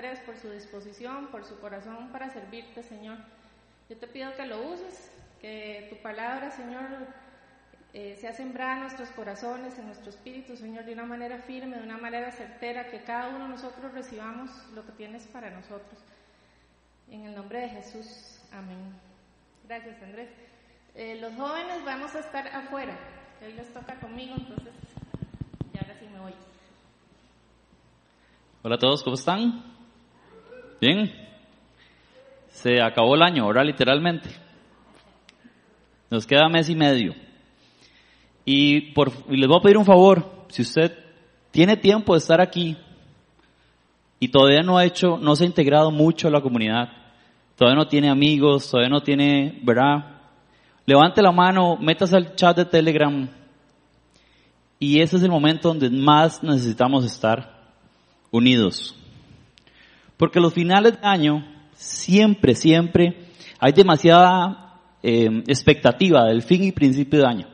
Por su disposición, por su corazón para servirte, Señor. Yo te pido que lo uses, que tu palabra, Señor, eh, sea sembrada en nuestros corazones, en nuestro espíritu, Señor, de una manera firme, de una manera certera, que cada uno de nosotros recibamos lo que tienes para nosotros. En el nombre de Jesús, amén. Gracias, Andrés. Eh, los jóvenes vamos a estar afuera. Él les toca conmigo, entonces ya ahora sí me voy. Hola a todos, ¿cómo están? Bien. Se acabó el año, ahora literalmente. Nos queda mes y medio. Y, por, les voy a pedir un favor, si usted tiene tiempo de estar aquí y todavía no ha hecho, no se ha integrado mucho a la comunidad, todavía no tiene amigos, todavía no tiene, ¿verdad? Levante la mano, métase al chat de Telegram y ese es el momento donde más necesitamos estar unidos. Porque los finales de año, siempre, siempre, hay demasiada eh, expectativa del fin y principio de año.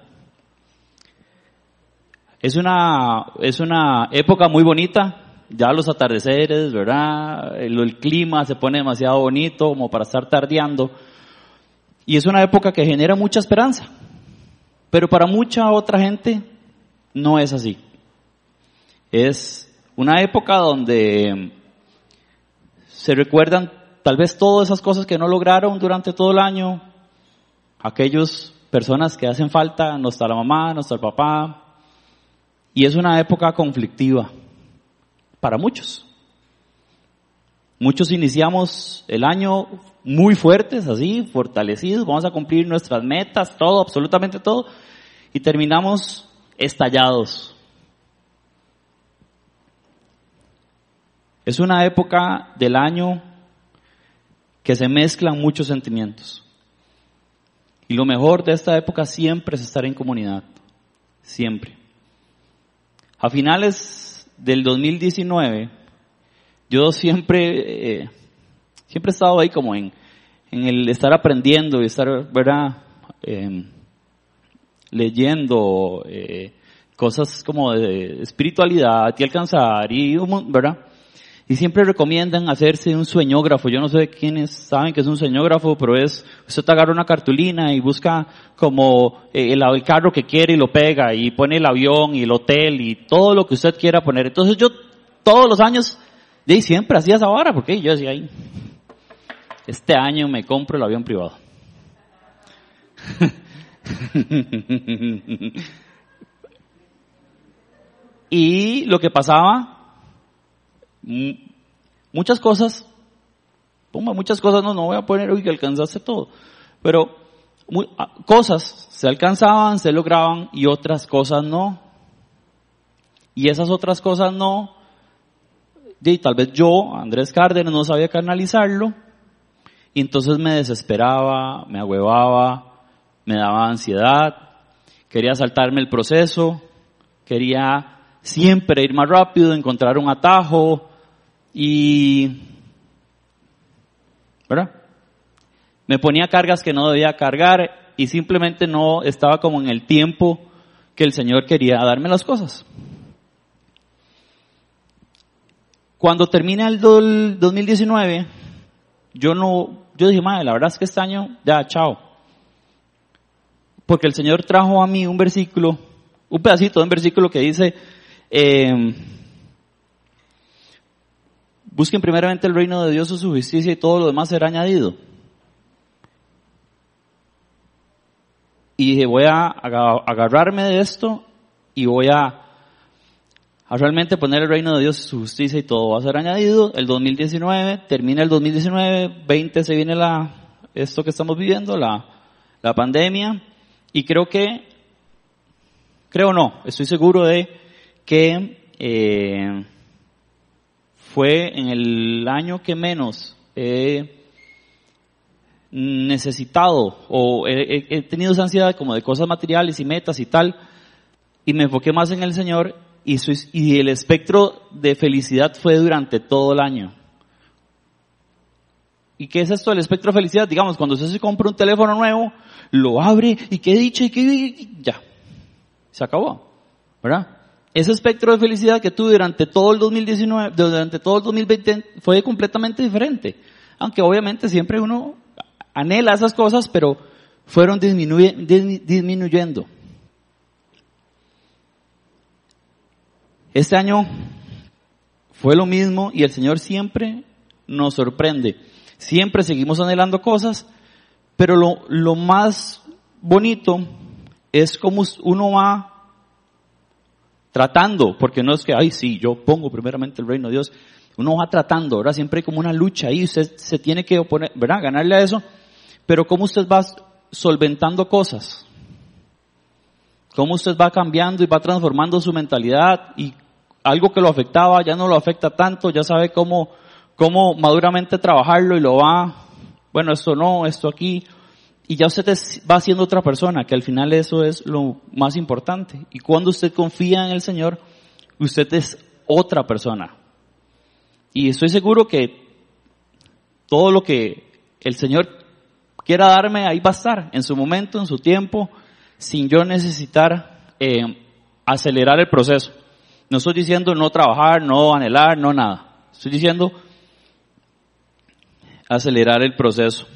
Es una, es una época muy bonita, ya los atardeceres, ¿verdad? El, clima se pone demasiado bonito como para estar tardeando. Y es una época que genera mucha esperanza. Pero para mucha otra gente no es así. Es una época donde se recuerdan tal vez todas esas cosas que no lograron durante todo el año, aquellas personas que hacen falta, no está la mamá, no está el papá, y es una época conflictiva para muchos. Muchos iniciamos el año muy fuertes, así, fortalecidos, vamos a cumplir nuestras metas, todo, absolutamente todo, y terminamos estallados. Es una época del año que se mezclan muchos sentimientos. Y lo mejor de esta época siempre es estar en comunidad, siempre. A finales del 2019, yo siempre, eh, siempre he estado ahí como en, en el estar aprendiendo y estar, ¿verdad? Eh, leyendo eh, cosas como de espiritualidad y alcanzar y, ¿verdad? Y siempre recomiendan hacerse un sueñógrafo. Yo no sé quiénes saben que es un sueñógrafo, pero es, usted te agarra una cartulina y busca como eh, el, el, carro que quiere y lo pega y pone el avión y el hotel y todo lo que usted quiera poner. Entonces yo todos los años, y siempre hacía esa vara, porque yo decía ahí, este año me compro el avión privado. y lo que pasaba muchas cosas, muchas cosas no, no voy a poner hoy que alcanzaste todo, pero muy, cosas se alcanzaban, se lograban y otras cosas no. Y esas otras cosas no, y tal vez yo, Andrés Cárdenas, no sabía canalizarlo, y entonces me desesperaba, me agüevaba, me daba ansiedad, quería saltarme el proceso, quería siempre ir más rápido, encontrar un atajo, y, ¿verdad? Me ponía cargas que no debía cargar y simplemente no estaba como en el tiempo que el Señor quería darme las cosas. Cuando termina el 2019, yo no, yo dije, madre, la verdad es que este año, ya, chao. Porque el Señor trajo a mí un versículo, un pedacito de un versículo que dice, eh, Busquen primeramente el reino de Dios o su justicia y todo lo demás será añadido. Y dije, voy a agarrarme de esto y voy a, realmente poner el reino de Dios y su justicia y todo va a ser añadido. El 2019, termina el 2019, 20 se viene la, esto que estamos viviendo, la, la pandemia. Y creo que, creo no, estoy seguro de que, eh, fue en el año que menos he necesitado o he, tenido esa ansiedad como de cosas materiales y metas y tal, y me enfoqué más en el Señor y, y el espectro de felicidad fue durante todo el año. ¿Y qué es esto del espectro de felicidad? Digamos, cuando usted se compra un teléfono nuevo, lo abre y qué dicha y qué... ya, se acabó, ¿verdad? Ese espectro de felicidad que tuve durante todo el 2019, durante todo el 2020 fue completamente diferente. Aunque obviamente siempre uno anhela esas cosas, pero fueron disminuyendo. Este año fue lo mismo y el Señor siempre nos sorprende. Siempre seguimos anhelando cosas, pero lo, lo más bonito es como uno va tratando, porque no es que, ay, sí, yo pongo primeramente el reino de Dios. Uno va tratando, ¿verdad? Siempre hay como una lucha ahí, usted se tiene que oponer, ¿verdad? Ganarle a eso. Pero cómo usted va solventando cosas. Cómo usted va cambiando y va transformando su mentalidad y algo que lo afectaba ya no lo afecta tanto, ya sabe cómo, cómo maduramente trabajarlo y lo va, bueno, esto no, esto aquí, y ya usted va siendo otra persona, que al final eso es lo más importante. Y cuando usted confía en el Señor, usted es otra persona. Y estoy seguro que todo lo que el Señor quiera darme, ahí va a estar, en su momento, en su tiempo, sin yo necesitar eh, acelerar el proceso. No estoy diciendo no trabajar, no anhelar, no nada. Estoy diciendo acelerar el proceso.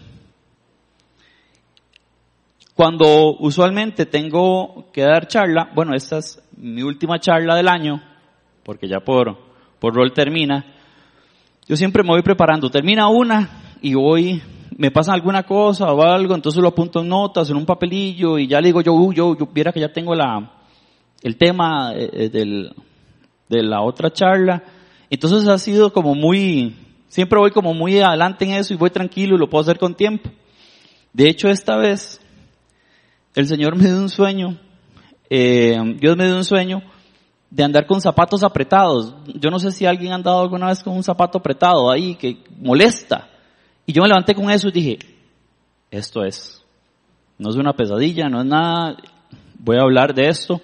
Cuando usualmente tengo que dar charla, bueno, esta es mi última charla del año, porque ya por, por rol termina, yo siempre me voy preparando. Termina una y voy, me pasa alguna cosa o algo, entonces lo apunto en notas, en un papelillo y ya le digo yo, yo, yo viera que ya tengo la, el tema eh, eh, del, de la otra charla. Entonces ha sido como muy, siempre voy como muy adelante en eso y voy tranquilo y lo puedo hacer con tiempo. De hecho, esta vez, el Señor me dio un sueño, eh, Dios me dio un sueño de andar con zapatos apretados. Yo no sé si alguien ha andado alguna vez con un zapato apretado ahí que molesta. Y yo me levanté con eso y dije, esto es, no es una pesadilla, no es nada, voy a hablar de esto.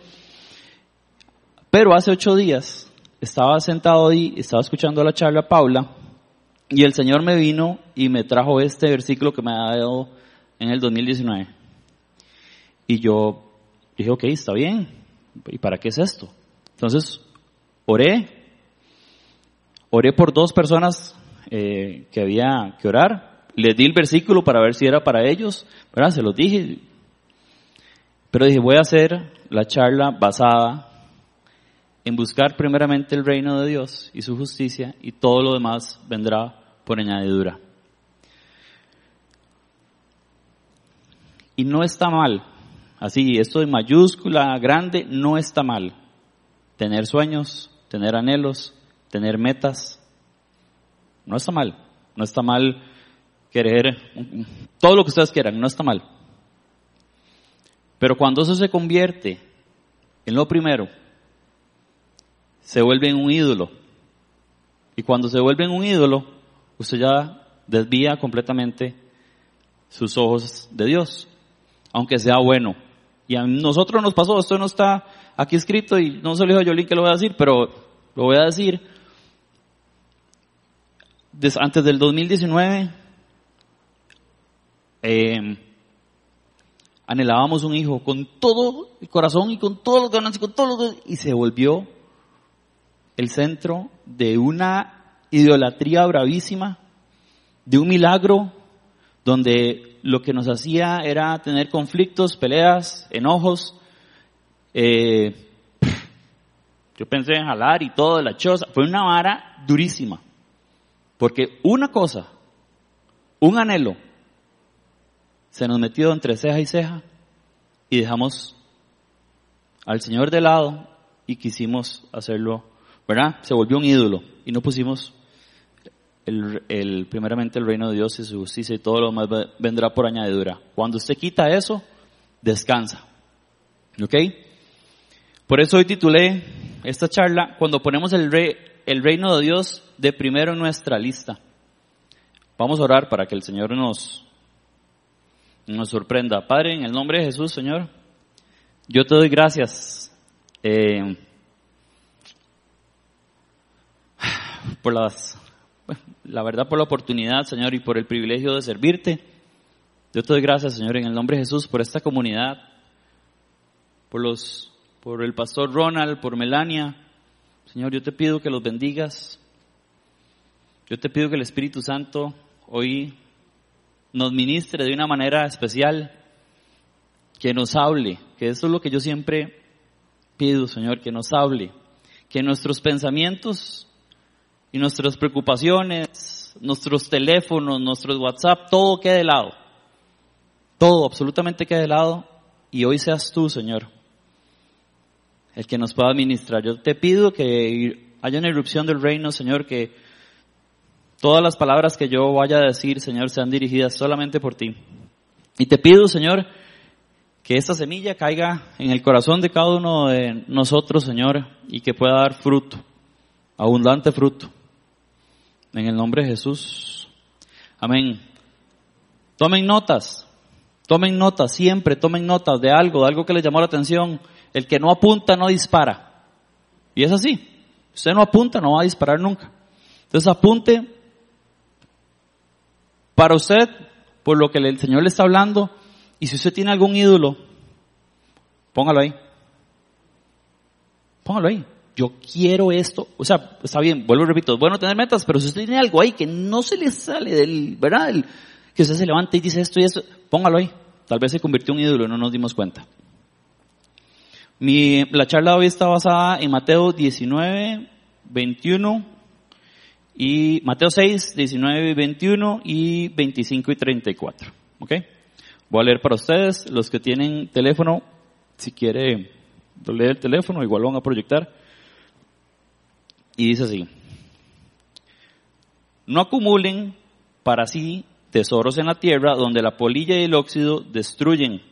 Pero hace ocho días estaba sentado ahí, estaba escuchando la charla Paula, y el Señor me vino y me trajo este versículo que me ha dado en el 2019. Y yo dije, ok, está bien. ¿Y para qué es esto? Entonces, oré. Oré por dos personas eh, que había que orar. Les di el versículo para ver si era para ellos. ¿verdad? Se los dije. Pero dije, voy a hacer la charla basada en buscar primeramente el reino de Dios y su justicia y todo lo demás vendrá por añadidura. Y no está mal, así, esto de mayúscula grande no está mal. Tener sueños, tener anhelos, tener metas, no está mal. No está mal querer todo lo que ustedes quieran, no está mal. Pero cuando eso se convierte en lo primero, se vuelve un ídolo. Y cuando se vuelve un ídolo, usted ya desvía completamente sus ojos de Dios, aunque sea bueno. Y a nosotros nos pasó, esto no está aquí escrito y no se lo dijo a Yolín que lo voy a decir, pero lo voy a decir. antes del 2019, eh, anhelábamos un hijo con todo el corazón y con todos los ganas y con todos los y se volvió el centro de una idolatría bravísima, de un milagro donde lo que nos hacía era tener conflictos, peleas, enojos. Eh, yo pensé en jalar y todo, la choza. Fue una vara durísima. Porque una cosa, un anhelo, se nos metió entre ceja y ceja y dejamos al Señor de lado y quisimos hacerlo ¿verdad? Se volvió un ídolo y no pusimos el, primeramente el reino de Dios y su justicia y todo lo demás vendrá por añadidura. Cuando usted quita eso, descansa. ¿Ok? Por eso hoy titulé esta charla, cuando ponemos el, el reino de Dios de primero en nuestra lista. Vamos a orar para que el Señor nos, nos sorprenda. Padre, en el nombre de Jesús, Señor, yo te doy gracias. Eh, por las, la verdad por la oportunidad, Señor, y por el privilegio de servirte. Yo te doy gracias, Señor, en el nombre de Jesús, por esta comunidad, por los, por el pastor Ronald, por Melania. Señor, yo te pido que los bendigas. Yo te pido que el Espíritu Santo hoy nos ministre de una manera especial, que nos hable, que eso es lo que yo siempre pido, Señor, que nos hable, que nuestros pensamientos y nuestras preocupaciones, nuestros teléfonos, nuestros WhatsApp, todo quede de lado. Todo, absolutamente quede de lado. Y hoy seas tú, Señor, el que nos pueda administrar. Yo te pido que haya una irrupción del reino, Señor, que Todas las palabras que yo vaya a decir, Señor, sean dirigidas solamente por ti. Y te pido, Señor, que esta semilla caiga en el corazón de cada uno de nosotros, Señor, y que pueda dar fruto, abundante fruto. En el nombre de Jesús. Amén. Tomen notas, tomen notas, siempre tomen notas de algo, de algo que les llamó la atención. El que no apunta no dispara. Y es así. Usted no apunta, no va a disparar nunca. Entonces apunte para usted, por lo que el Señor le está hablando, y si usted tiene algún ídolo, póngalo ahí. Póngalo ahí. Yo quiero esto. O sea, está bien, vuelvo y repito, es bueno tener metas, pero si usted tiene algo ahí que no se le sale del, ¿verdad? que usted se levanta y dice esto y eso, póngalo ahí. Tal vez se convirtió en un ídolo y no nos dimos cuenta. Mi, la charla hoy está basada en Mateo 19, 21 y Mateo 6, 19 y 21 y 25 y 34. ¿Ok? Voy a leer para ustedes, los que tienen teléfono, si quiere leer el teléfono, igual lo van a proyectar. Y dice así, no acumulen para sí tesoros en la tierra donde la polilla y el óxido destruyen,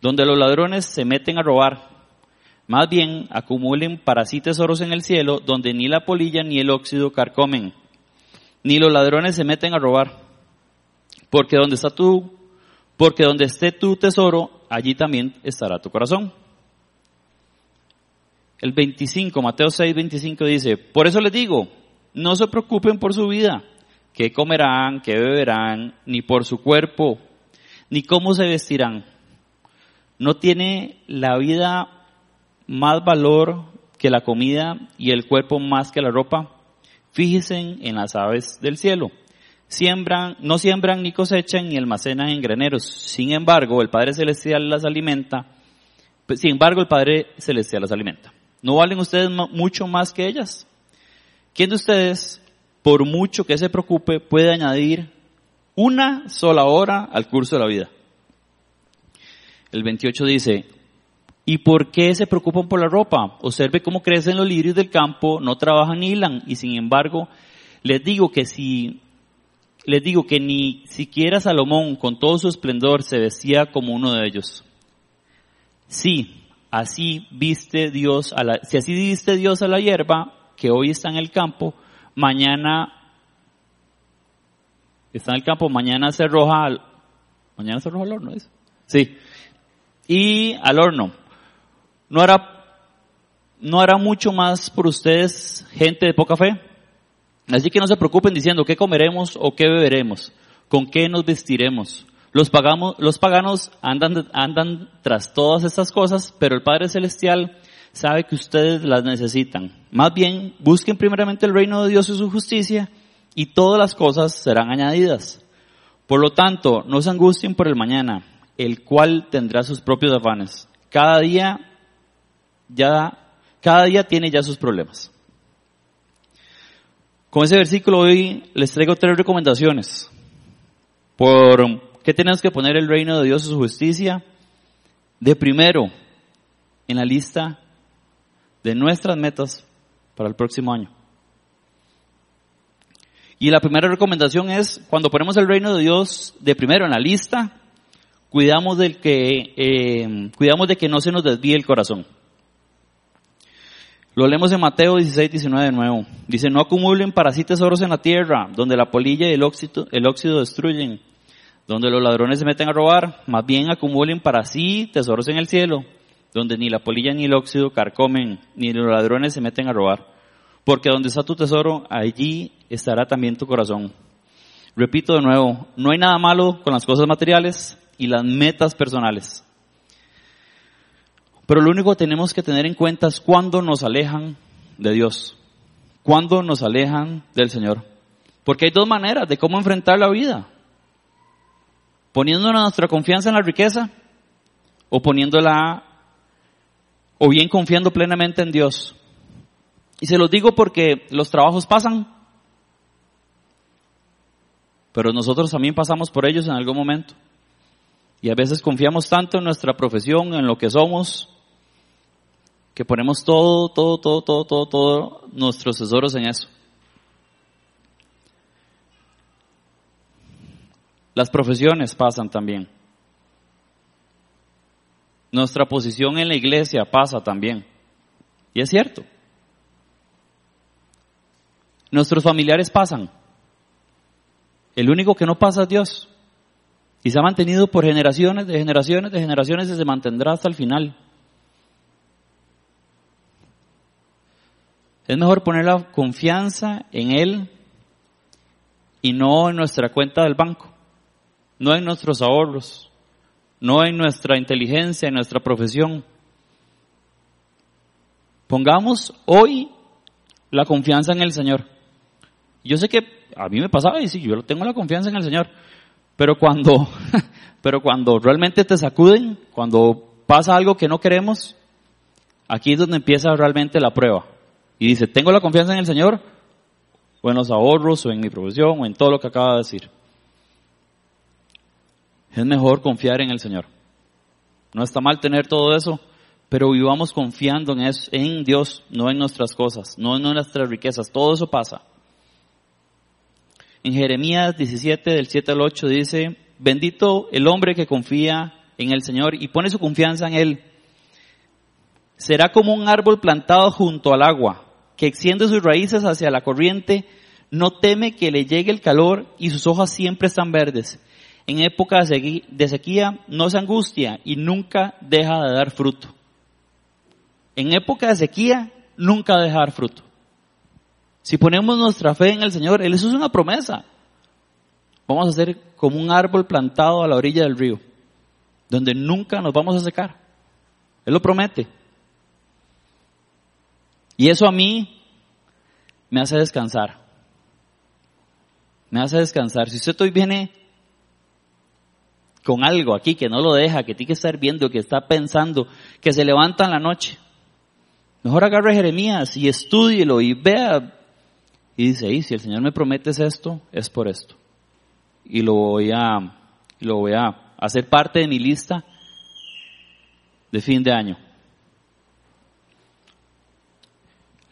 donde los ladrones se meten a robar. Más bien, acumulen para sí tesoros en el cielo, donde ni la polilla ni el óxido carcomen, ni los ladrones se meten a robar. Porque donde está tu, porque donde esté tu tesoro, allí también estará tu corazón. El 25, Mateo 6, 25 dice, por eso les digo, no se preocupen por su vida, qué comerán, qué beberán, ni por su cuerpo, ni cómo se vestirán. No tiene la vida más valor que la comida y el cuerpo más que la ropa? Fíjense en las aves del cielo. Siembran, no siembran ni cosechan ni almacenan en graneros. Sin embargo, el Padre Celestial las alimenta. Sin embargo, el Padre Celestial las alimenta. ¿No valen ustedes mucho más que ellas? ¿Quién de ustedes, por mucho que se preocupe, puede añadir una sola hora al curso de la vida? El 28 dice, ¿Y por qué se preocupan por la ropa? Observe cómo crecen los lirios del campo, no trabajan ni hilan, y sin embargo, les digo que si, les digo que ni siquiera Salomón, con todo su esplendor, se vestía como uno de ellos. Sí, así viste Dios a la, si así viste Dios a la hierba, que hoy está en el campo, mañana está en el campo, mañana se arroja al, mañana se arroja al horno, ¿es? Sí. Y al horno. ¿No hará, no hará mucho más por ustedes gente de poca fe? Así que no se preocupen diciendo qué comeremos o qué beberemos, con qué nos vestiremos. Los, pagamos, los paganos andan, andan tras todas estas cosas, pero el Padre Celestial sabe que ustedes las necesitan. Más bien, busquen primeramente el reino de Dios y su justicia, y todas las cosas serán añadidas. Por lo tanto, no se angustien por el mañana, el cual tendrá sus propios afanes. Cada día ya, cada día tiene ya sus problemas. Con ese versículo hoy les traigo tres recomendaciones. Por qué tenemos que poner el reino de Dios y su justicia de primero en la lista de nuestras metas para el próximo año. Y la primera recomendación es, cuando ponemos el reino de Dios de primero en la lista, cuidamos, del que, eh, cuidamos de que no se nos desvíe el corazón. Lo leemos en Mateo 16, 19 de nuevo. Dice, no acumulen para sí tesoros en la tierra, donde la polilla y el óxido, el óxido destruyen, donde los ladrones se meten a robar, más bien acumulen para sí tesoros en el cielo, donde ni la polilla ni el óxido carcomen, ni los ladrones se meten a robar. Porque donde está tu tesoro, allí estará también tu corazón. Repito de nuevo, no hay nada malo con las cosas materiales y las metas personales. Pero lo único que tenemos que tener en cuenta es cuándo nos alejan de Dios, cuándo nos alejan del Señor. Porque hay dos maneras de cómo enfrentar la vida. Poniendo nuestra confianza en la riqueza o poniéndola, o bien confiando plenamente en Dios. Y se los digo porque los trabajos pasan, pero nosotros también pasamos por ellos en algún momento. Y a veces confiamos tanto en nuestra profesión, en lo que somos, que ponemos todo, todo, todo, todo, todo, todo nuestros tesoros en eso. Las profesiones pasan también. Nuestra posición en la iglesia pasa también. Y es cierto. Nuestros familiares pasan. El único que no pasa es Dios. Y se ha mantenido por generaciones, de generaciones, de generaciones y se mantendrá hasta el final. Es mejor poner la confianza en Él y no en nuestra cuenta del banco, no en nuestros ahorros, no en nuestra inteligencia, en nuestra profesión. Pongamos hoy la confianza en el Señor. Yo sé que a mí me pasaba y sí, yo tengo la confianza en el Señor, pero cuando, pero cuando realmente te sacuden, cuando pasa algo que no queremos, aquí es donde empieza realmente la prueba. Y dice, tengo la confianza en el Señor, o en los ahorros, o en mi profesión, o en todo lo que acaba de decir. Es mejor confiar en el Señor. No está mal tener todo eso, pero vivamos confiando en, Dios, no en nuestras cosas, no en nuestras riquezas. Todo eso pasa. En Jeremías 17, del 7 al 8 dice, bendito el hombre que confía en el Señor y pone su confianza en Él. Será como un árbol plantado junto al agua, que extiende sus raíces hacia la corriente, no teme que le llegue el calor y sus hojas siempre están verdes. En época de sequía no se angustia y nunca deja de dar fruto. En época de sequía nunca deja de dar fruto. Si ponemos nuestra fe en el Señor, Él es una promesa. Vamos a ser como un árbol plantado a la orilla del río, donde nunca nos vamos a secar. Él lo promete. Y eso a mí me hace descansar. Me hace descansar. Si usted hoy viene con algo aquí que no lo deja, que tiene que estar viendo, que está pensando, que se levanta en la noche, mejor agarre Jeremías y estúdielo y vea y dice, si el Señor me promete esto, es por esto. Y lo voy a, lo voy a hacer parte de mi lista de fin de año.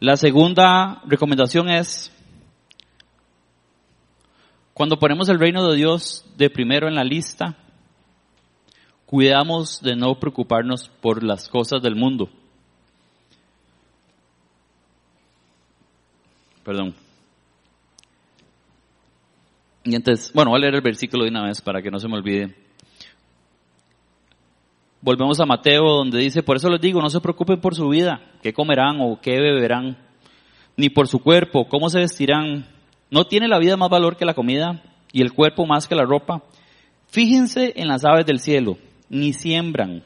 La segunda recomendación es, cuando ponemos el reino de Dios de primero en la lista, cuidamos de no preocuparnos por las cosas del mundo. Perdón. Y entonces, bueno, voy a leer el versículo de una vez para que no se me olvide. Volvemos a Mateo donde dice, por eso les digo, no se preocupen por su vida, qué comerán o qué beberán, ni por su cuerpo, cómo se vestirán. ¿No tiene la vida más valor que la comida y el cuerpo más que la ropa? Fíjense en las aves del cielo, ni siembran.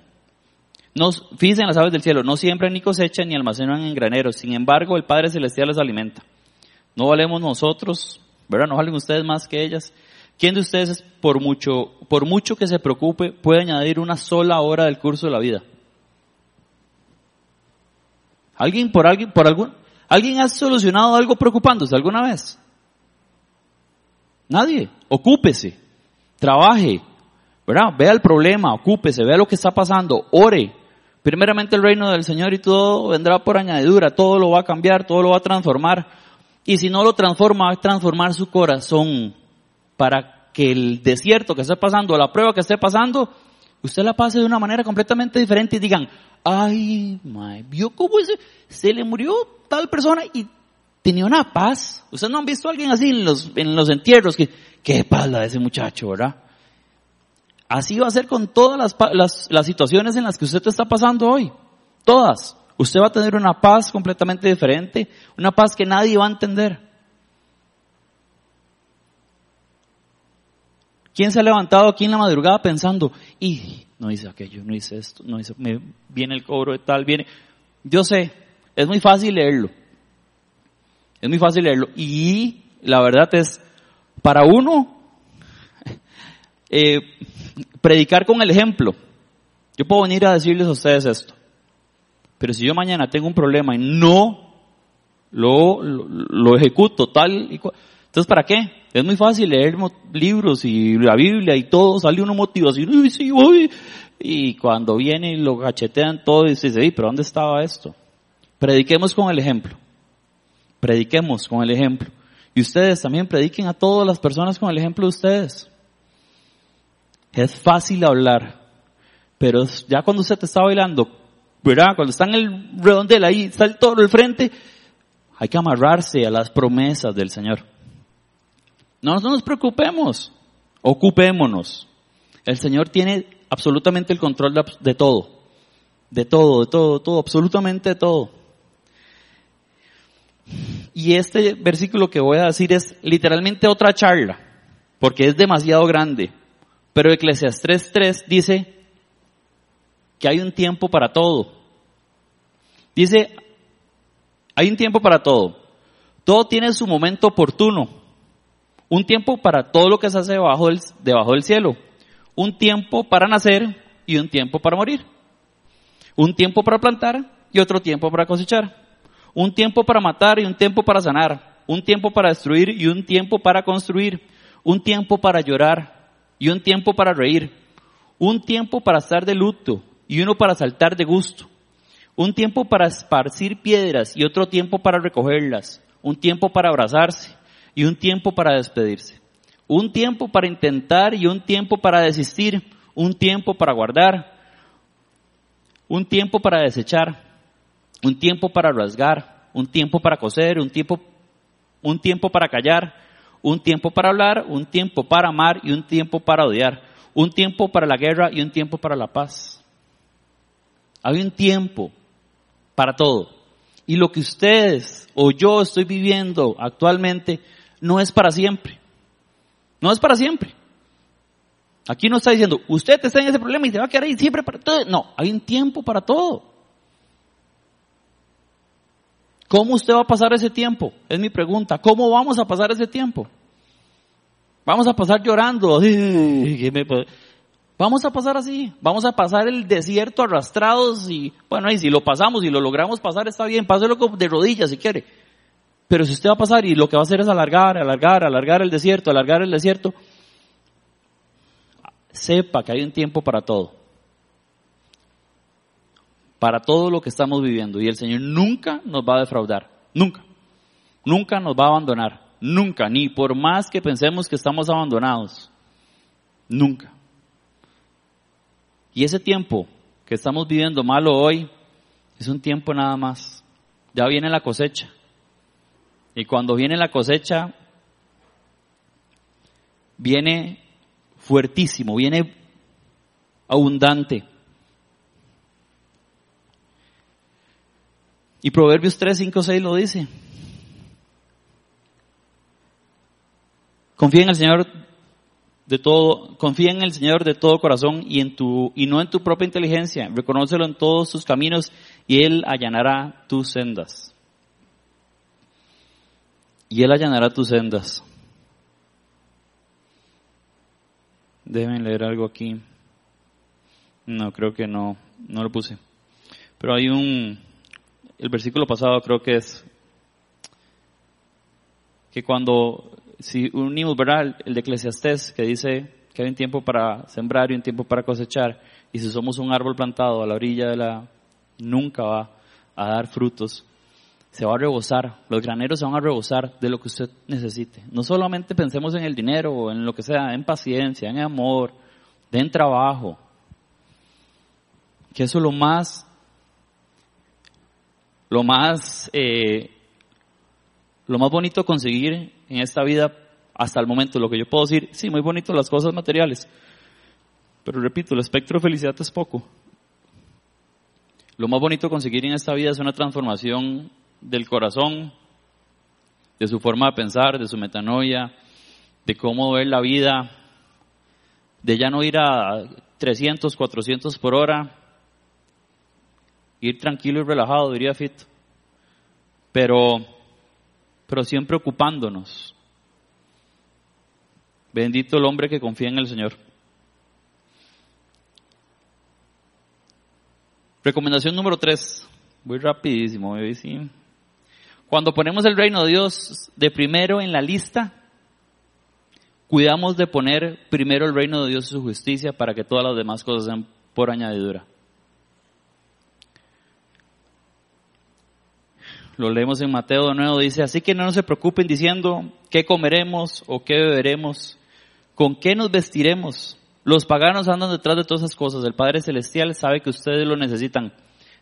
No, fíjense en las aves del cielo, no siembran ni cosechan ni almacenan en graneros. Sin embargo, el Padre Celestial les alimenta. ¿No valemos nosotros ¿verdad? No valen ustedes más que ellas. ¿Quién de ustedes, por mucho, por mucho que se preocupe, puede añadir una sola hora del curso de la vida? ¿Alguien por alguien, por algún, alguien ha solucionado algo preocupándose alguna vez? Nadie. Ocúpese, trabaje, Vea el problema, ocúpese, vea lo que está pasando, ore. Primeramente el reino del Señor y todo vendrá por añadidura, todo lo va a cambiar, todo lo va a transformar. Y si no lo transforma, va a transformar su corazón para que el desierto que esté pasando, la prueba que esté pasando, usted la pase de una manera completamente diferente y digan, ay, my, ¿vio cómo ese, se le murió tal persona y tenía una paz? Ustedes no han visto a alguien así en los, en los entierros que, qué paz la de ese muchacho, ¿verdad? Así va a ser con todas las, las, las situaciones en las que usted está pasando hoy. Todas. Usted va a tener una paz completamente diferente, una paz que nadie va a entender. ¿Quién se ha levantado aquí en la madrugada pensando, y no hice aquello, no hice esto, no hice, me viene el cobro de tal, viene. Yo sé, es muy fácil leerlo. Es muy fácil leerlo. Y la verdad es, para uno, eh, predicar con el ejemplo. Yo puedo venir a decirles a ustedes esto. Pero si yo mañana tengo un problema y no lo, lo, ejecuto tal y cual, entonces ¿para qué? Es muy fácil leer libros y la Biblia y todo, sale una motivación. Y cuando viene y lo cachetean todo y dice, pero ¿dónde estaba esto? Prediquemos con el ejemplo. Prediquemos con el ejemplo. Y ustedes también prediquen a todas las personas con el ejemplo de ustedes. Es fácil hablar, pero ya cuando usted te está bailando, ¿verdad? Cuando está en el redondel ahí, está el toro frente, hay que amarrarse a las promesas del Señor. No, no nos preocupemos, ocupémonos. El Señor tiene absolutamente el control de, todo, de todo, de todo, de todo, absolutamente de todo. Y este versículo que voy a decir es literalmente otra charla, porque es demasiado grande. Pero Eclesiastes 3.3 dice que hay un tiempo para todo. Dice, hay un tiempo para todo. Todo tiene su momento oportuno. Un tiempo para todo lo que se hace debajo del, debajo del cielo. Un tiempo para nacer y un tiempo para morir. Un tiempo para plantar y otro tiempo para cosechar. Un tiempo para matar y un tiempo para sanar. Un tiempo para destruir y un tiempo para construir. Un tiempo para llorar y un tiempo para reír. Un tiempo para estar de luto y uno para saltar de gusto. Un tiempo para esparcir piedras y otro tiempo para recogerlas. Un tiempo para abrazarse y un tiempo para despedirse. Un tiempo para intentar y un tiempo para desistir. Un tiempo para guardar. Un tiempo para desechar un tiempo para rasgar, un tiempo para coser, un tiempo, un tiempo para callar, un tiempo para hablar, un tiempo para amar y un tiempo para odiar, un tiempo para la guerra y un tiempo para la paz. Hay un tiempo para todo. Y lo que ustedes o yo estoy viviendo actualmente no es para siempre. No es para siempre. Aquí no está diciendo, usted está en ese problema y se va a quedar ahí siempre para todo. No, hay un tiempo para todo. ¿Cómo usted va a pasar ese tiempo? Es mi pregunta. ¿Cómo vamos a pasar ese tiempo? Vamos a pasar llorando. Vamos a pasar así. Vamos a pasar el desierto arrastrados y, bueno, y si lo pasamos y lo logramos pasar está bien. Páselo de rodillas si quiere. Pero si usted va a pasar y lo que va a hacer es alargar, alargar, alargar el desierto, alargar el desierto, sepa que hay un tiempo para todo para todo lo que estamos viviendo. Y el Señor nunca nos va a defraudar. Nunca. Nunca nos va a abandonar. Nunca. Ni por más que pensemos que estamos abandonados. Nunca. Y ese tiempo que estamos viviendo malo hoy es un tiempo nada más. Ya viene la cosecha. Y cuando viene la cosecha, viene fuertísimo, viene abundante. Y Proverbios 3, 5, 6 lo dice. Confía en el Señor de todo, confía en el Señor de todo corazón y en tu, y no en tu propia inteligencia. Reconócelo en todos tus caminos y Él allanará tus sendas. Y Él allanará tus sendas. Deben leer algo aquí. No, creo que no, no lo puse. Pero hay un, el versículo pasado creo que es que cuando, si unimos, ¿verdad? El de Eclesiastés que dice que hay un tiempo para sembrar y un tiempo para cosechar, y si somos un árbol plantado a la orilla de la, nunca va a dar frutos, se va a rebosar, los graneros se van a rebosar de lo que usted necesite. No solamente pensemos en el dinero o en lo que sea, en paciencia, en amor, en trabajo, que eso es lo más lo más, eh, lo más bonito conseguir en esta vida hasta el momento, lo que yo puedo decir, sí, muy bonito las cosas materiales, pero repito, el espectro de felicidad es poco. Lo más bonito conseguir en esta vida es una transformación del corazón, de su forma de pensar, de su metanoia, de cómo ver la vida, de ya no ir a 300, 400 por hora, ir tranquilo y relajado, diría Fito, pero, pero siempre ocupándonos. Bendito el hombre que confía en el Señor. Recomendación número tres. Voy rapidísimo, ¿sí? Cuando ponemos el reino de Dios de primero en la lista, cuidamos de poner primero el reino de Dios y su justicia para que todas las demás cosas sean por añadidura. Lo leemos en Mateo de nuevo, dice, así que no se preocupen diciendo qué comeremos o qué beberemos, con qué nos vestiremos. Los paganos andan detrás de todas esas cosas. El Padre Celestial sabe que ustedes lo necesitan.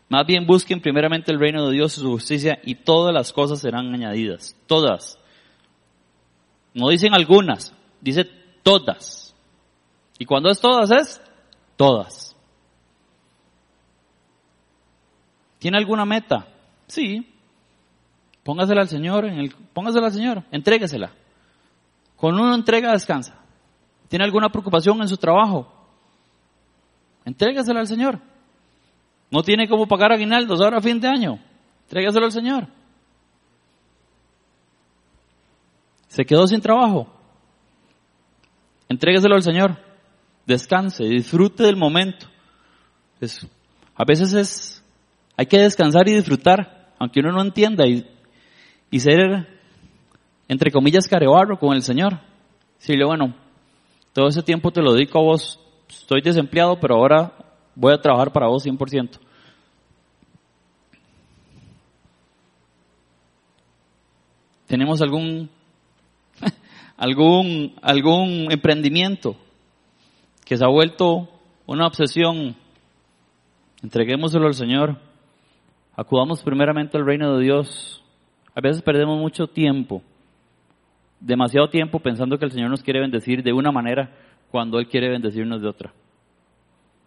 Más bien busquen primeramente el reino de Dios y su justicia y todas las cosas serán añadidas. Todas. No dicen algunas, dice todas. Y cuando es todas es todas. ¿Tiene alguna meta? Sí. Póngasela al Señor, en el, póngasela al Señor, entréguesela. Con una entrega descansa. ¿Tiene alguna preocupación en su trabajo? Entrégasela al Señor. No tiene cómo pagar aguinaldos ahora a fin de año. Entrégaselo al Señor. Se quedó sin trabajo. Entrégaselo al Señor. Descanse, disfrute del momento. a veces es, hay que descansar y disfrutar, aunque uno no entienda y, y ser, entre comillas, carebarro con el Señor. Decirle, bueno, todo ese tiempo te lo dedico a vos. Estoy desempleado, pero ahora voy a trabajar para vos 100%. ¿Tenemos algún, algún, algún emprendimiento que se ha vuelto una obsesión? Entreguémoselo al Señor. Acudamos primeramente al reino de Dios. A veces perdemos mucho tiempo demasiado tiempo pensando que el Señor nos quiere bendecir de una manera cuando Él quiere bendecirnos de otra.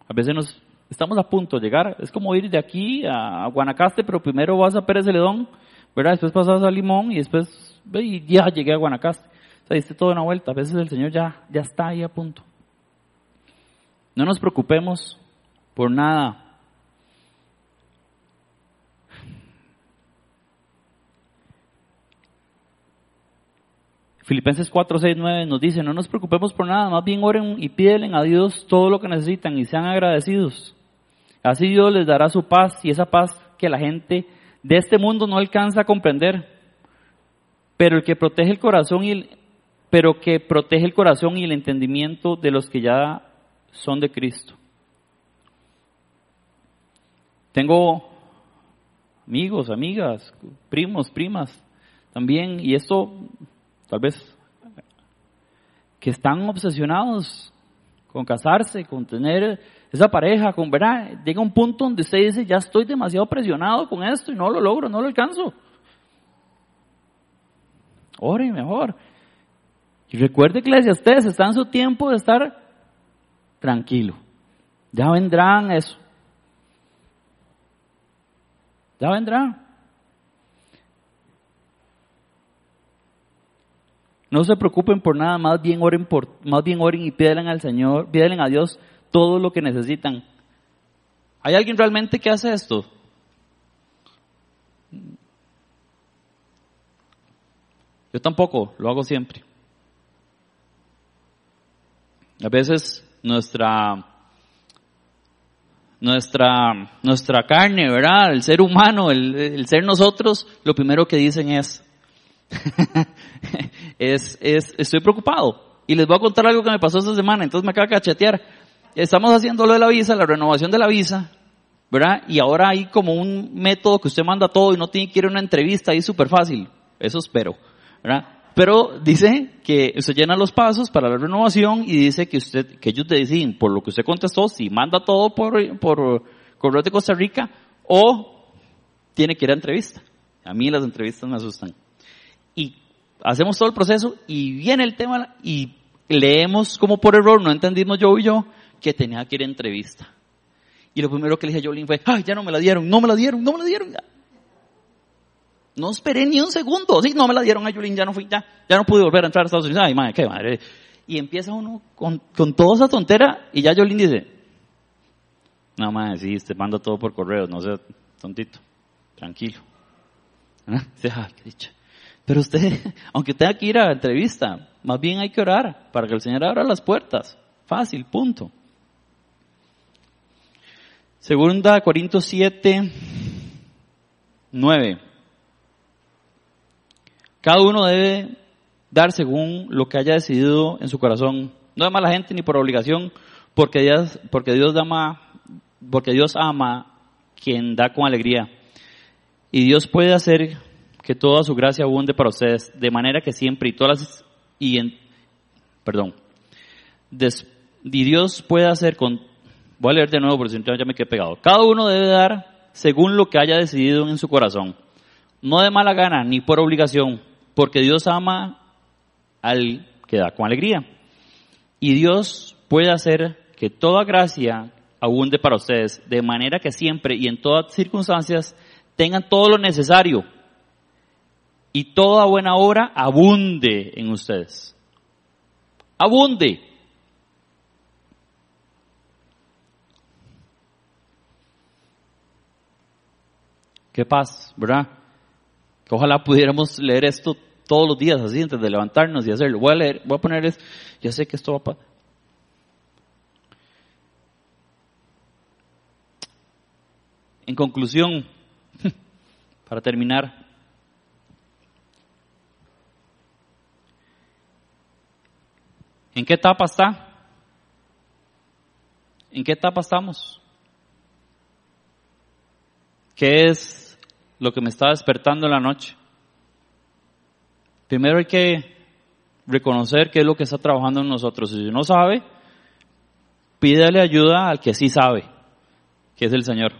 A veces nos estamos a punto de llegar, es como ir de aquí a, Guanacaste, pero primero vas a Pérez Celedón, ¿verdad? Después pasas a Limón y después y ya llegué a Guanacaste. O sea, diste toda una vuelta. A veces el Señor ya, ya está ahí a punto. No nos preocupemos por nada. Filipenses 4, 6, 9 nos dice, no nos preocupemos por nada, más bien oren y pídenle a Dios todo lo que necesitan y sean agradecidos. Así Dios les dará su paz y esa paz que la gente de este mundo no alcanza a comprender. Pero el que protege el corazón y pero que protege el corazón y el entendimiento de los que ya son de Cristo. Tengo amigos, amigas, primos, primas también, y esto tal vez, que están obsesionados con casarse, con tener esa pareja, con verdad, llega un punto donde usted dice, ya estoy demasiado presionado con esto y no lo logro, no lo alcanzo. Ore mejor. Y recuerde, ustedes está en su tiempo de estar tranquilo. Ya vendrán eso. Ya vendrán. No se preocupen por nada, más bien oren por, más bien oren y pídanle al Señor, pídanle a Dios todo lo que necesitan. ¿Hay alguien realmente que hace esto? Yo tampoco, lo hago siempre. A veces nuestra nuestra nuestra carne, ¿verdad? El ser humano, el, el ser nosotros, lo primero que dicen es es, es, estoy preocupado. Y les voy a contar algo que me pasó esta semana, entonces me acaba de cachetear. Estamos haciendo lo de la visa, la renovación de la visa, ¿verdad? Y ahora hay como un método que usted manda todo y no tiene que ir a una entrevista ahí súper fácil. Eso espero, ¿verdad? Pero dice que usted llena los pasos para la renovación y dice que usted, que ellos deciden por lo que usted contestó, si manda todo por, por correo de Costa Rica o tiene que ir a entrevista. A mí las entrevistas me asustan y hacemos todo el proceso y viene el tema y leemos como por error, no entendimos yo y yo, que tenía que ir a entrevista. Y lo primero que le dije a Jolín fue, ay, ya no me la dieron, no me la dieron, no me la dieron. No esperé ni un segundo, sí, no me la dieron a Jolín, ya no fui, ya, ya no pude volver a entrar a Estados Unidos. Ay, madre, qué madre. Y empieza uno con, con toda esa tontera y ya Jolín dice, no más, sí, te mando todo por correo, no sea tontito, tranquilo. Dice, ay, qué dicha. Pero usted, aunque tenga que ir a la entrevista, más bien hay que orar para que el Señor abra las puertas. Fácil, punto. Segunda Corintios 7, 9. Cada uno debe dar según lo que haya decidido en su corazón. No de mala gente ni por obligación, porque Dios, porque Dios ama, porque Dios ama quien da con alegría. Y Dios puede hacer que toda su gracia abunde para ustedes, de manera que siempre y todas y en, perdón, y Dios puede hacer con, voy a leer de nuevo porque si no ya me quedé pegado. Cada uno debe dar según lo que haya decidido en su corazón, no de mala gana ni por obligación, porque Dios ama al que da con alegría. Y Dios puede hacer que toda gracia abunde para ustedes, de manera que siempre y en todas circunstancias tengan todo lo necesario y toda buena obra abunde en ustedes. Abunde. Qué paz, ¿verdad? Que ojalá pudiéramos leer esto todos los días así antes de levantarnos y hacerlo. Voy a leer, voy a poner es, ya sé que esto va a. En conclusión, para terminar, ¿en qué etapa está? ¿En qué etapa estamos? ¿Qué es lo que me está despertando en la noche? Primero hay que reconocer qué es lo que está trabajando en nosotros. Si no sabe, pídele ayuda al que sí sabe, que es el Señor.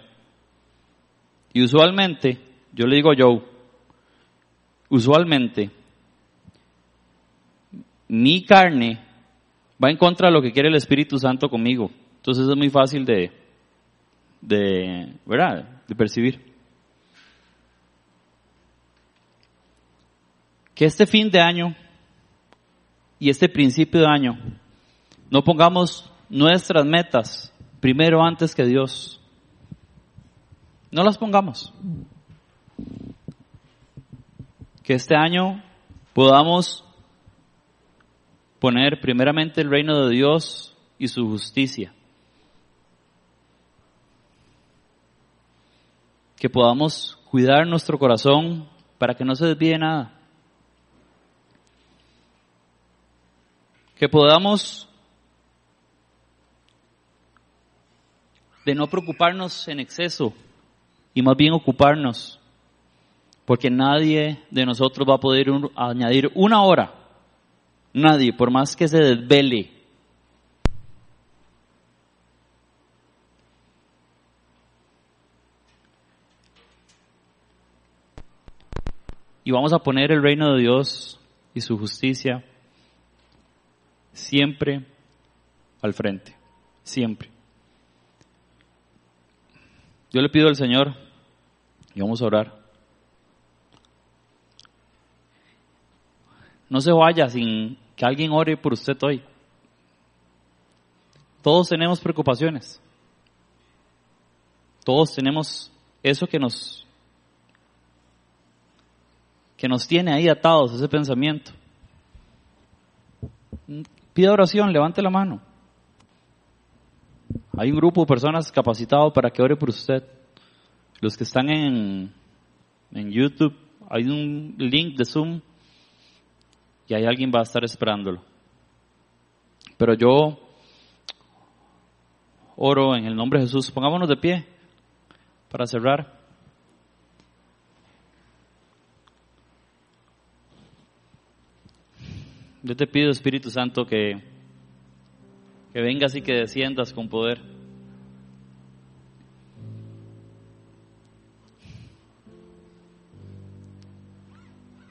Y usualmente, yo le digo Joe, usualmente, mi carne va en contra de lo que quiere el Espíritu Santo conmigo. Entonces es muy fácil de, de, ¿verdad? De percibir. que este fin de año y este principio de año no pongamos nuestras metas primero antes que Dios. No las pongamos. Que este año podamos poner primeramente el reino de Dios y su justicia. Que podamos cuidar nuestro corazón para que no se desvíe nada. que podamos de no preocuparnos en exceso y más bien ocuparnos, porque nadie de nosotros va a poder añadir una hora, nadie, por más que se desvele. Y vamos a poner el reino de Dios y su justicia siempre al frente, siempre. Yo le pido al Señor, y vamos a orar, no se vaya sin que alguien ore por usted hoy. Todos tenemos preocupaciones. Todos tenemos eso que nos que nos tiene ahí atados ese pensamiento. Pida oración, levante la mano. Hay un grupo de personas capacitados para que ore por usted. Los que están en, en YouTube, hay un link de Zoom y hay alguien va a estar esperándolo. Pero yo oro en el nombre de Jesús. Pongámonos de pie para cerrar. Yo te pido, Espíritu Santo, que, que vengas y que desciendas con poder.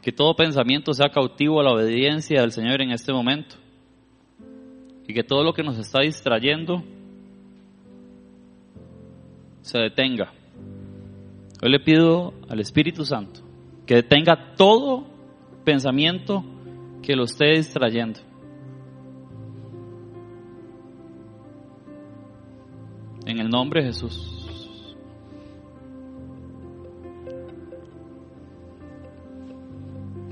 Que todo pensamiento sea cautivo a la obediencia del Señor en este momento. Y que todo lo que nos está distrayendo se detenga. Hoy le pido al Espíritu Santo que detenga todo pensamiento que lo esté distrayendo. En el nombre de Jesús.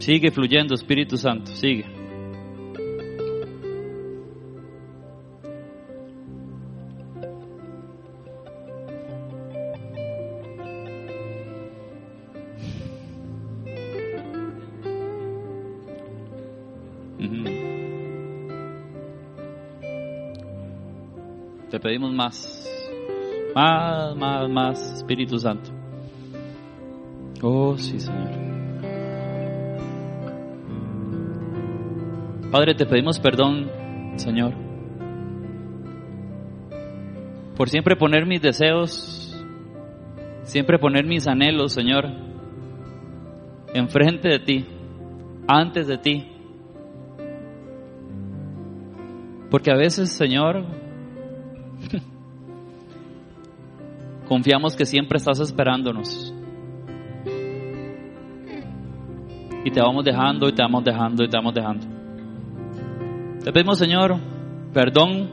Sigue fluyendo, Espíritu Santo, sigue. Te pedimos más, más, más, más, Espíritu Santo. Oh, sí, Señor. Padre, te pedimos perdón, Señor, por siempre poner mis deseos, siempre poner mis anhelos, Señor, enfrente de ti, antes de ti. Porque a veces, Señor, confiamos que siempre estás esperándonos. Y te vamos dejando y te vamos dejando y te vamos dejando. Te pedimos, Señor, perdón,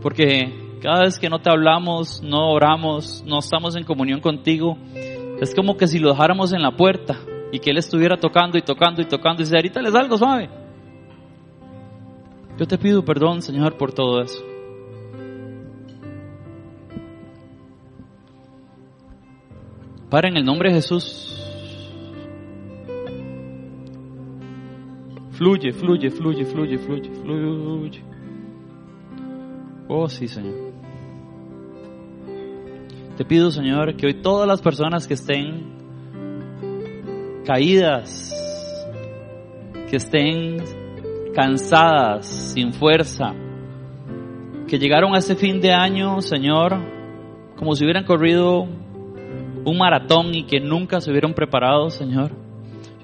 porque cada vez que no te hablamos, no oramos, no estamos en comunión contigo, es como que si lo dejáramos en la puerta y que Él estuviera tocando y tocando y tocando y dice, ahorita les algo suave. Yo te pido perdón, Señor, por todo eso. Padre, en el nombre de Jesús, Fluye, fluye, fluye, fluye, fluye, fluye. Oh, sí, Señor. Te pido, Señor, que hoy todas las personas que estén caídas, que estén cansadas, sin fuerza, que llegaron a este fin de año, Señor, como si hubieran corrido un maratón y que nunca se hubieran preparado, Señor.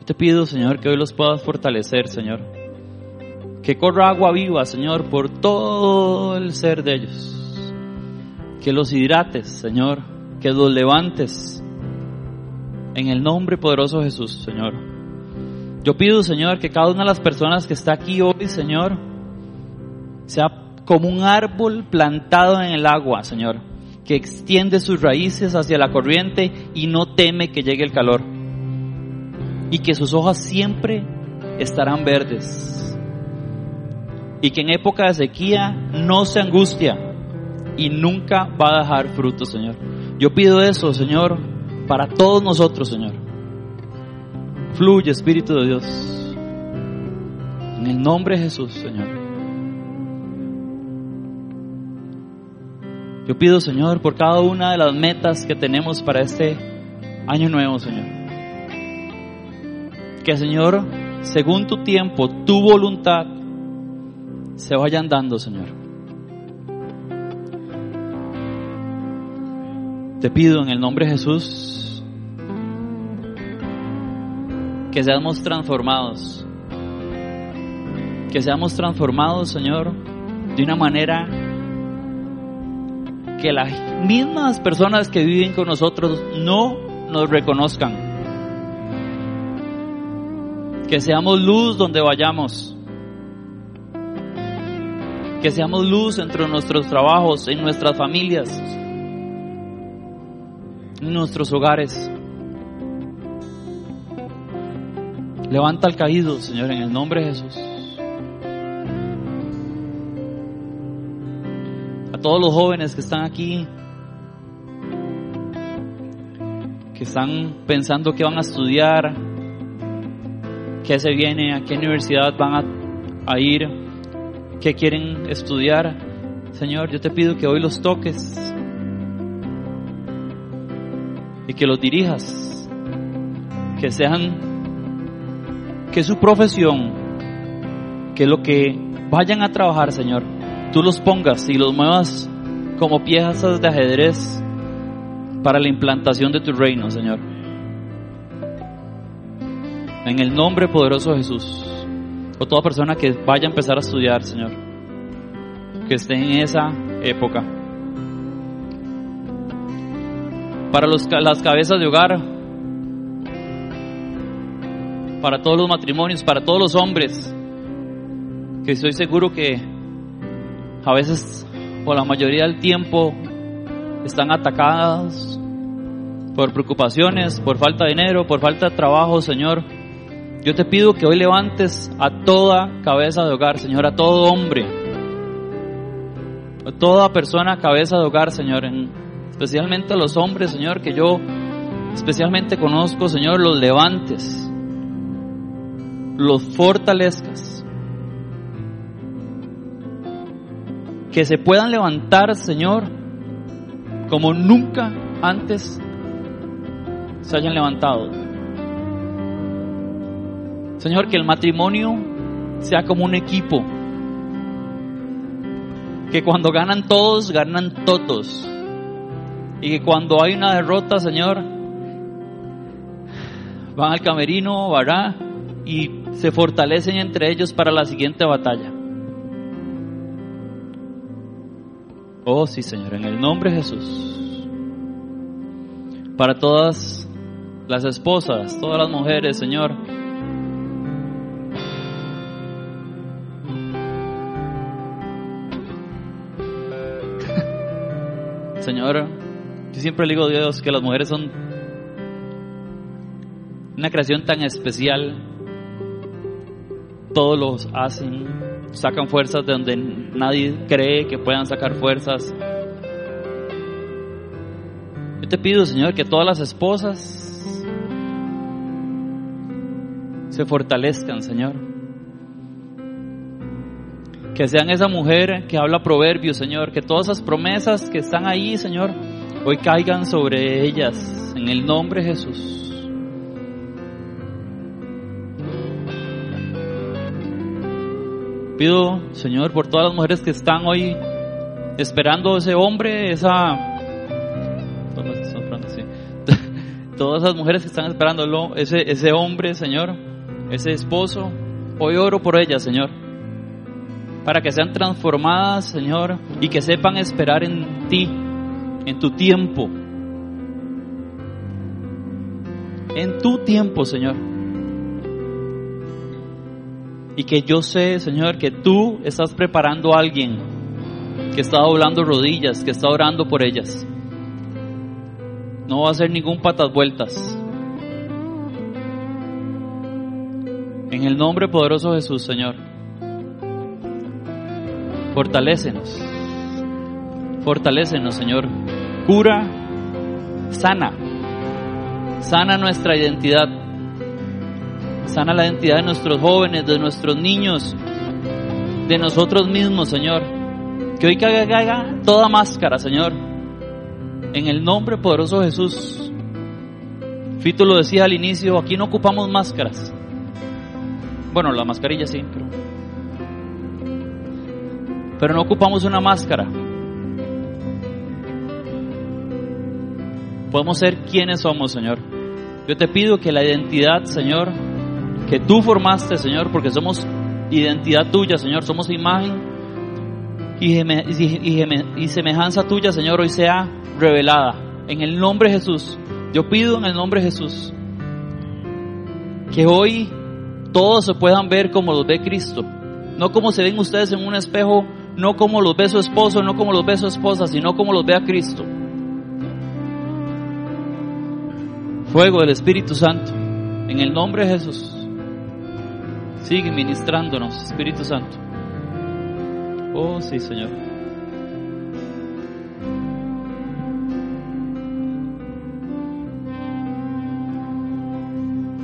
Te pido, Señor, que hoy los puedas fortalecer, Señor. Que corra agua viva, Señor, por todo el ser de ellos. Que los hidrates, Señor. Que los levantes. En el nombre poderoso de Jesús, Señor. Yo pido, Señor, que cada una de las personas que está aquí hoy, Señor, sea como un árbol plantado en el agua, Señor, que extiende sus raíces hacia la corriente y no teme que llegue el calor y que sus hojas siempre estarán verdes. Y que en época de sequía no se angustia y nunca va a dejar fruto, Señor. Yo pido eso, Señor, para todos nosotros, Señor. Fluye, Espíritu de Dios. En el nombre de Jesús, Señor. Yo pido, Señor, por cada una de las metas que tenemos para este año nuevo, Señor que Señor, según tu tiempo, tu voluntad, se vayan dando, Señor. Te pido en el nombre de Jesús que seamos transformados, que seamos transformados, Señor, de una manera que las mismas personas que viven con nosotros no nos reconozcan que seamos luz donde vayamos. Que seamos luz entre nuestros trabajos, en nuestras familias, en nuestros hogares. Levanta al caído, Señor, en el nombre de Jesús. A todos los jóvenes que están aquí, que están pensando que van a estudiar, qué se viene, a qué universidad van a, a ir, qué quieren estudiar. Señor, yo te pido que hoy los toques y que los dirijas, que sean, que su profesión, que lo que vayan a trabajar, Señor, tú los pongas y los muevas como piezas de ajedrez para la implantación de tu reino, Señor. En el nombre poderoso de Jesús. O toda persona que vaya a empezar a estudiar, Señor. Que esté en esa época. Para los, las cabezas de hogar. Para todos los matrimonios, para todos los hombres. Que estoy seguro que a veces o la mayoría del tiempo están atacadas por preocupaciones, por falta de dinero, por falta de trabajo, Señor. Yo te pido que hoy levantes a toda cabeza de hogar, Señor, a todo hombre, a toda persona cabeza de hogar, Señor, especialmente a los hombres, Señor, que yo especialmente conozco, Señor, los levantes, los fortalezcas, que se puedan levantar, Señor, como nunca antes se hayan levantado. Señor, que el matrimonio sea como un equipo. Que cuando ganan todos, ganan todos. Y que cuando hay una derrota, Señor, van al camerino, ¿verdad? Y se fortalecen entre ellos para la siguiente batalla. Oh, sí, Señor, en el nombre de Jesús. Para todas las esposas, todas las mujeres, Señor. Señor, yo siempre le digo a Dios que las mujeres son una creación tan especial. Todos los hacen, sacan fuerzas de donde nadie cree que puedan sacar fuerzas. Yo te pido, Señor, que todas las esposas se fortalezcan, Señor. Que sean esa mujer que habla proverbios, Señor. Que todas esas promesas que están ahí, Señor, hoy caigan sobre ellas. En el nombre de Jesús. Pido, Señor, por todas las mujeres que están hoy esperando ese hombre, esa... Todas esas mujeres que están esperándolo, ese, ese hombre, Señor, ese esposo. Hoy oro por ellas, Señor, para que sean transformadas, Señor, y que sepan esperar en ti, en tu tiempo. En tu tiempo, Señor. Y que yo sé, Señor, que tú estás preparando a alguien que está doblando rodillas, que está orando por ellas. No va a ser ningún patas vueltas. En el nombre poderoso de Jesús, Señor. Fortalécenos. Fortalécenos, Señor. Cura, sana. Sana nuestra identidad. Sana la identidad de nuestros jóvenes, de nuestros niños, de nosotros mismos, Señor. Que hoy caiga toda máscara, Señor. En el nombre poderoso de Jesús. Fito lo decía al inicio, aquí no ocupamos máscaras. Bueno, la mascarilla sí, pero, pero no ocupamos una máscara. Podemos ser quienes somos, Señor. Yo te pido que la identidad, Señor, que tú formaste, Señor, porque somos identidad tuya, Señor, somos imagen y, semejanza tuya, Señor, hoy sea revelada. En el nombre de Jesús. Yo pido en el nombre de Jesús que hoy todos se puedan ver como los ve Cristo. No como se ven ustedes en un espejo, no como los ve su esposo, no como los ve su esposa, sino como los ve a Cristo. Fuego del Espíritu Santo, en el nombre de Jesús. Sigue ministrándonos, Espíritu Santo. Oh, sí, Señor.